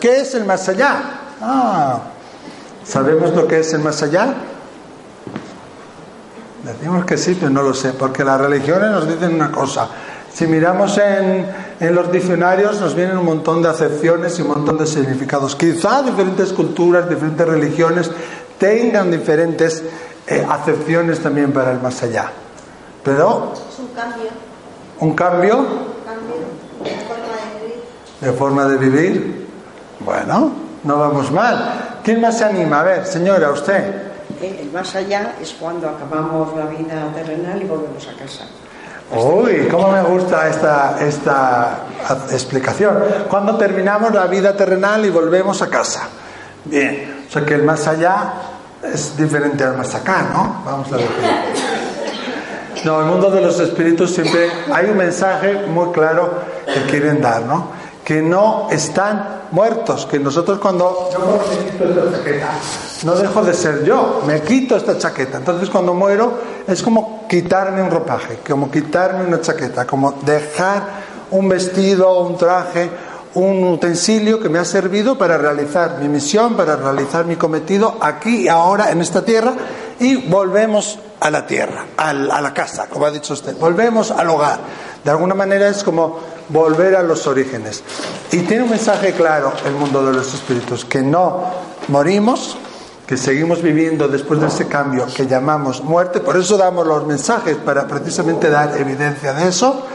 ¿Qué es el más allá? Ah, ¿sabemos lo que es el más allá? Decimos que sí, pero no lo sé, porque las religiones nos dicen una cosa. Si miramos en, en, los diccionarios nos vienen un montón de acepciones y un montón de significados. Quizá diferentes culturas, diferentes religiones tengan diferentes eh, acepciones también para el más allá. Pero... Es un cambio. ¿Un cambio? Un cambio de forma de vivir. ¿De forma de vivir? Bueno, no vamos mal. ¿Quién más se anima? A ver, señora, usted. Eh, El más allá es cuando acabamos la vida terrenal y volvemos a casa. Uy, cómo me gusta esta, esta explicación. Cuando terminamos la vida terrenal y volvemos a casa. Bien, o sea que el más allá es diferente al más acá, ¿no? Vamos a ver. No, el mundo de los espíritus siempre hay un mensaje muy claro que quieren dar, ¿no? Que no están muertos, que nosotros cuando yo me quito esta chaqueta, no dejo de ser yo, me quito esta chaqueta. Entonces cuando muero es como quitarme un ropaje, como quitarme una chaqueta, como dejar un vestido, un traje, un utensilio que me ha servido para realizar mi misión, para realizar mi cometido aquí ahora en esta tierra y volvemos a la tierra, a la casa, como ha dicho usted, volvemos al hogar. De alguna manera es como volver a los orígenes. Y tiene un mensaje claro el mundo de los espíritus, que no morimos, que seguimos viviendo después de ese cambio que llamamos muerte, por eso damos los mensajes, para precisamente dar evidencia de eso,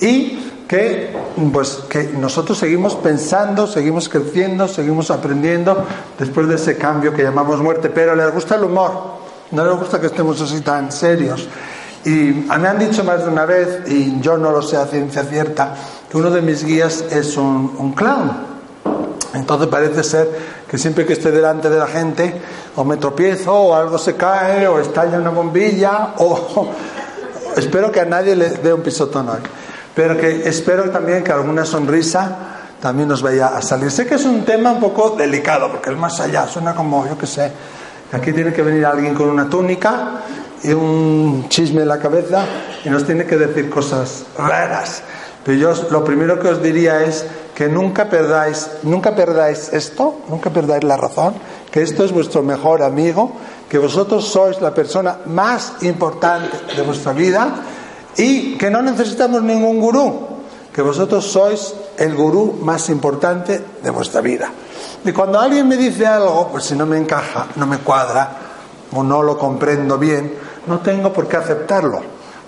y que, pues, que nosotros seguimos pensando, seguimos creciendo, seguimos aprendiendo después de ese cambio que llamamos muerte, pero les gusta el humor, no les gusta que estemos así tan serios. Y me han dicho más de una vez, y yo no lo sé a ciencia cierta, que uno de mis guías es un, un clown. Entonces parece ser que siempre que esté delante de la gente, o me tropiezo, o algo se cae, o estalla una bombilla, o espero que a nadie le dé un pisotón hoy. Pero que espero también que alguna sonrisa también nos vaya a salir. Sé que es un tema un poco delicado, porque el más allá suena como, yo qué sé, aquí tiene que venir alguien con una túnica y un chisme en la cabeza y nos tiene que decir cosas raras. Pero yo lo primero que os diría es que nunca perdáis, nunca perdáis esto, nunca perdáis la razón, que esto es vuestro mejor amigo, que vosotros sois la persona más importante de vuestra vida y que no necesitamos ningún gurú, que vosotros sois el gurú más importante de vuestra vida. Y cuando alguien me dice algo, pues si no me encaja, no me cuadra o no lo comprendo bien, no tengo por qué aceptarlo.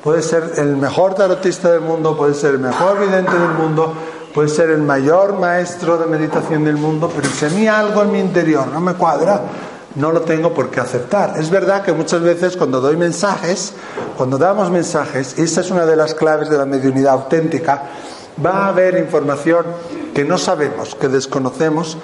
Puede ser el mejor tarotista del mundo, puede ser el mejor vidente del mundo, puede ser el mayor maestro de meditación del mundo, pero si a mí algo en mi interior no me cuadra, no lo tengo por qué aceptar. Es verdad que muchas veces cuando doy mensajes, cuando damos mensajes, y esta es una de las claves de la mediunidad auténtica, va a haber información que no sabemos, que desconocemos,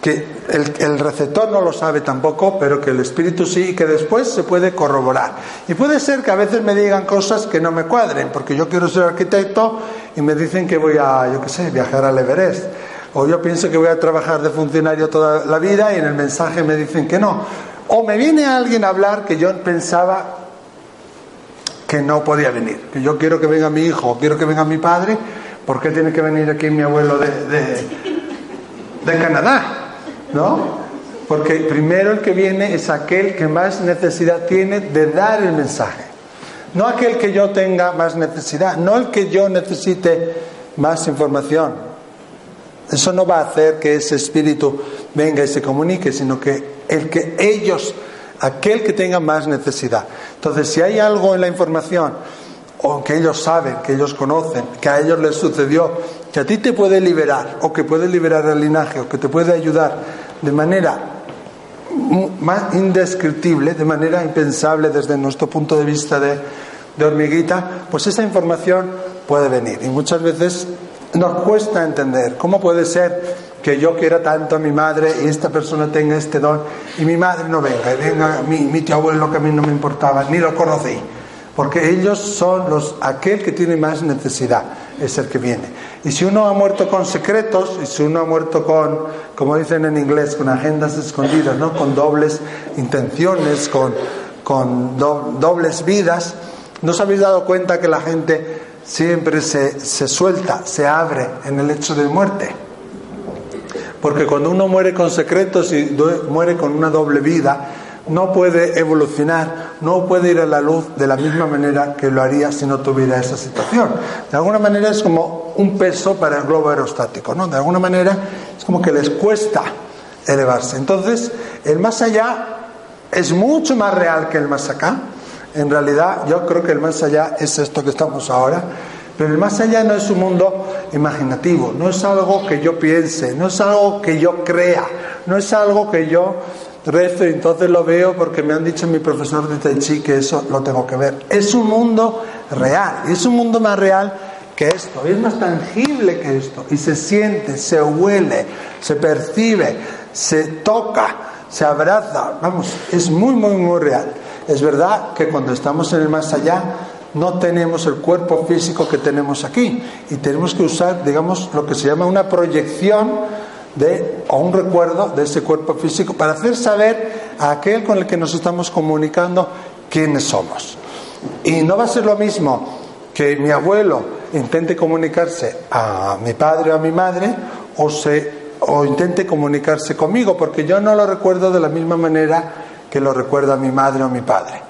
que el, receptor no lo sabe tampoco, pero que el espíritu sí, y que después se puede corroborar. Y puede ser que a veces me digan cosas que no me cuadren, porque yo quiero ser arquitecto y me dicen que voy a, yo qué sé, viajar al Everest. O yo pienso que voy a trabajar de funcionario toda la vida y en el mensaje me dicen que no. O me viene alguien a hablar que yo pensaba que no podía venir. Que yo quiero que venga mi hijo, quiero que venga mi padre, ¿por qué tiene que venir aquí mi abuelo de, de Canadá? ¿No? Porque primero el que viene es aquel que más necesidad tiene de dar el mensaje. No aquel que yo tenga más necesidad, no el que yo necesite más información. Eso no va a hacer que ese espíritu venga y se comunique, sino que el que ellos, aquel que tenga más necesidad. Entonces, si hay algo en la información, o que ellos saben, que ellos conocen, que a ellos les sucedió, que a ti te puede liberar, o que puede liberar el linaje, o que te puede ayudar de manera más indescriptible, de manera impensable desde nuestro punto de vista de hormiguita, pues esa información puede venir. Y muchas veces nos cuesta entender cómo puede ser que yo quiera tanto a mi madre y esta persona tenga este don y mi madre no venga, y venga mi, mi tío abuelo que a mí no me importaba, ni lo conocí. Porque ellos son los, aquel que tiene más necesidad, es el que viene. Y si uno ha muerto con secretos, y si uno ha muerto con, como dicen en inglés, con agendas escondidas, ¿no? con dobles intenciones, con, con do, dobles vidas, ¿No os habéis dado cuenta que la gente siempre se, se suelta, se abre en el hecho de muerte? Porque cuando uno muere con secretos y muere con una doble vida, no puede evolucionar, no puede ir a la luz de la misma manera que lo haría si no tuviera esa situación. De alguna manera es como un peso para el globo aerostático, ¿no? De alguna manera es como que les cuesta elevarse. Entonces, el más allá es mucho más real que el más acá. En realidad, yo creo que el más allá es esto que estamos ahora. Pero el más allá no es un mundo imaginativo, no es algo que yo piense, no es algo que yo crea, no es algo que yo rezo y entonces lo veo porque me han dicho mi profesor de Tai Chi que eso lo tengo que ver. Es un mundo real, y es un mundo más real que esto, y es más tangible que esto, y se siente, se huele, se percibe, se toca, se abraza, vamos, es muy, muy, muy real. Es verdad que cuando estamos en el más allá no tenemos el cuerpo físico que tenemos aquí y tenemos que usar, digamos, lo que se llama una proyección de, o un recuerdo de ese cuerpo físico para hacer saber a aquel con el que nos estamos comunicando quiénes somos. Y no va a ser lo mismo que mi abuelo intente comunicarse a mi padre o a mi madre o, se, o intente comunicarse conmigo, porque yo no lo recuerdo de la misma manera que lo recuerda mi madre o mi padre.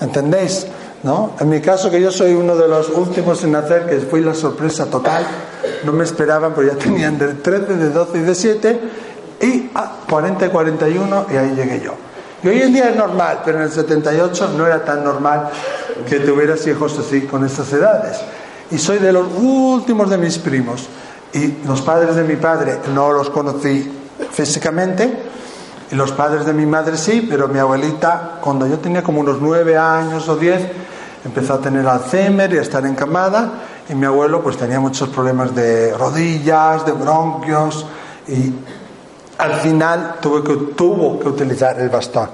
¿Entendéis? ¿No? En mi caso, que yo soy uno de los últimos en nacer, que fui la sorpresa total, no me esperaban, pero ya tenían de 13, de 12 y de 7, y ah, 40 y 41, y ahí llegué yo. Y hoy en día es normal, pero en el 78 no era tan normal que tuvieras hijos así con estas edades. Y soy de los últimos de mis primos. Y los padres de mi padre no los conocí físicamente, los padres de mi madre sí, pero mi abuelita, cuando yo tenía como unos nueve años o diez, empezó a tener Alzheimer y a estar encamada, y mi abuelo pues tenía muchos problemas de rodillas, de bronquios, y al final tuvo que, utilizar el bastón.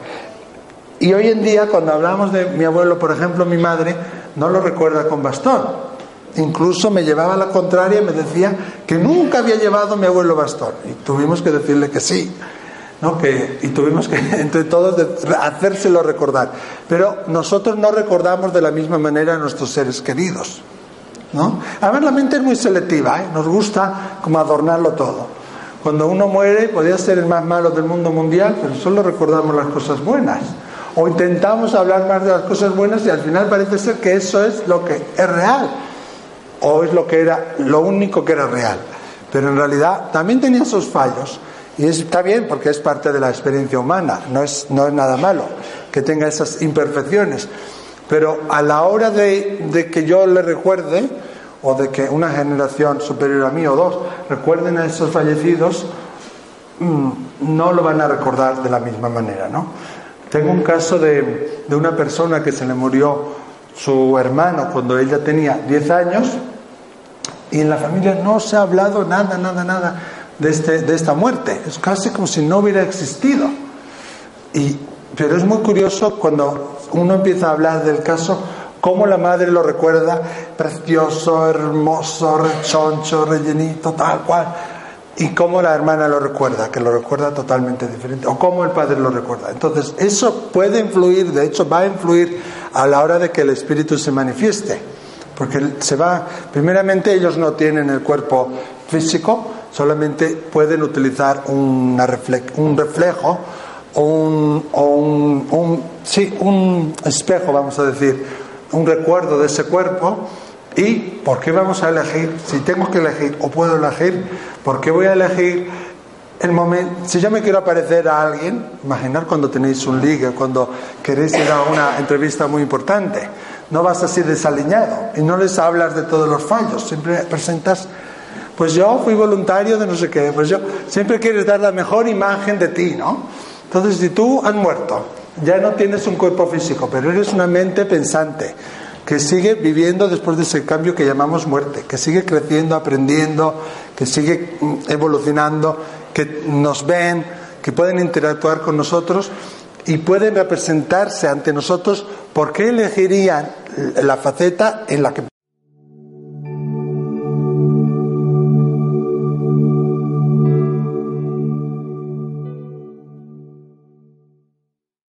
Y hoy en día, cuando hablamos de mi abuelo, por ejemplo, mi madre, no lo recuerda con bastón. Incluso me llevaba a la contraria y me decía que nunca había llevado mi abuelo bastón. Y tuvimos que decirle que sí. ¿No? Que, y tuvimos que, entre todos, de- hacérselo recordar. Pero nosotros no recordamos de la misma manera a nuestros seres queridos. ¿no? Además, la mente es muy selectiva, ¿eh? nos gusta como adornarlo todo. Cuando uno muere, podría ser el más malo del mundo mundial, pero solo recordamos las cosas buenas. O intentamos hablar más de las cosas buenas y al final parece ser que eso es lo que es real. O es lo que era, lo único que era real. Pero en realidad también tenía sus fallos. Y está bien porque es parte de la experiencia humana, no es, no es nada malo que tenga esas imperfecciones. Pero a la hora de, que yo le recuerde, o de que una generación superior a mí o dos recuerden a esos fallecidos, mm, no lo van a recordar de la misma manera, ¿no? Tengo un caso de, de una persona que se le murió su hermano cuando ella tenía 10 años y en la familia no se ha hablado nada, nada, nada de, este, de esta muerte. Es casi como si no hubiera existido. Y, pero es muy curioso cuando uno empieza a hablar del caso, cómo la madre lo recuerda, precioso, hermoso, rechoncho, rellenito, tal cual. Y cómo la hermana lo recuerda, que lo recuerda totalmente diferente. O cómo el padre lo recuerda. Entonces, eso puede influir, de hecho va a influir a la hora de que el espíritu se manifieste. Porque se va, primeramente ellos no tienen el cuerpo físico, solamente pueden utilizar una un reflejo o un, o un, un- sí, un espejo, vamos a decir, un recuerdo de ese cuerpo. ¿Y por qué vamos a elegir? Si tengo que elegir o puedo elegir, ¿por qué voy a elegir el momento? Si yo me quiero parecer a alguien, imaginar cuando tenéis un ligue, cuando queréis ir a una entrevista muy importante, no vas así desaliñado y no les hablas de todos los fallos, siempre presentas pues yo fui voluntario de no sé qué, pues yo siempre quieres dar la mejor imagen de ti, ¿no? Entonces, si tú has muerto, ya no tienes un cuerpo físico, pero eres una mente pensante que sigue viviendo después de ese cambio que llamamos muerte, que sigue creciendo, aprendiendo, que sigue mm, evolucionando, que nos ven, que pueden interactuar con nosotros y pueden representarse ante nosotros, ¿por qué elegirían la faceta en la que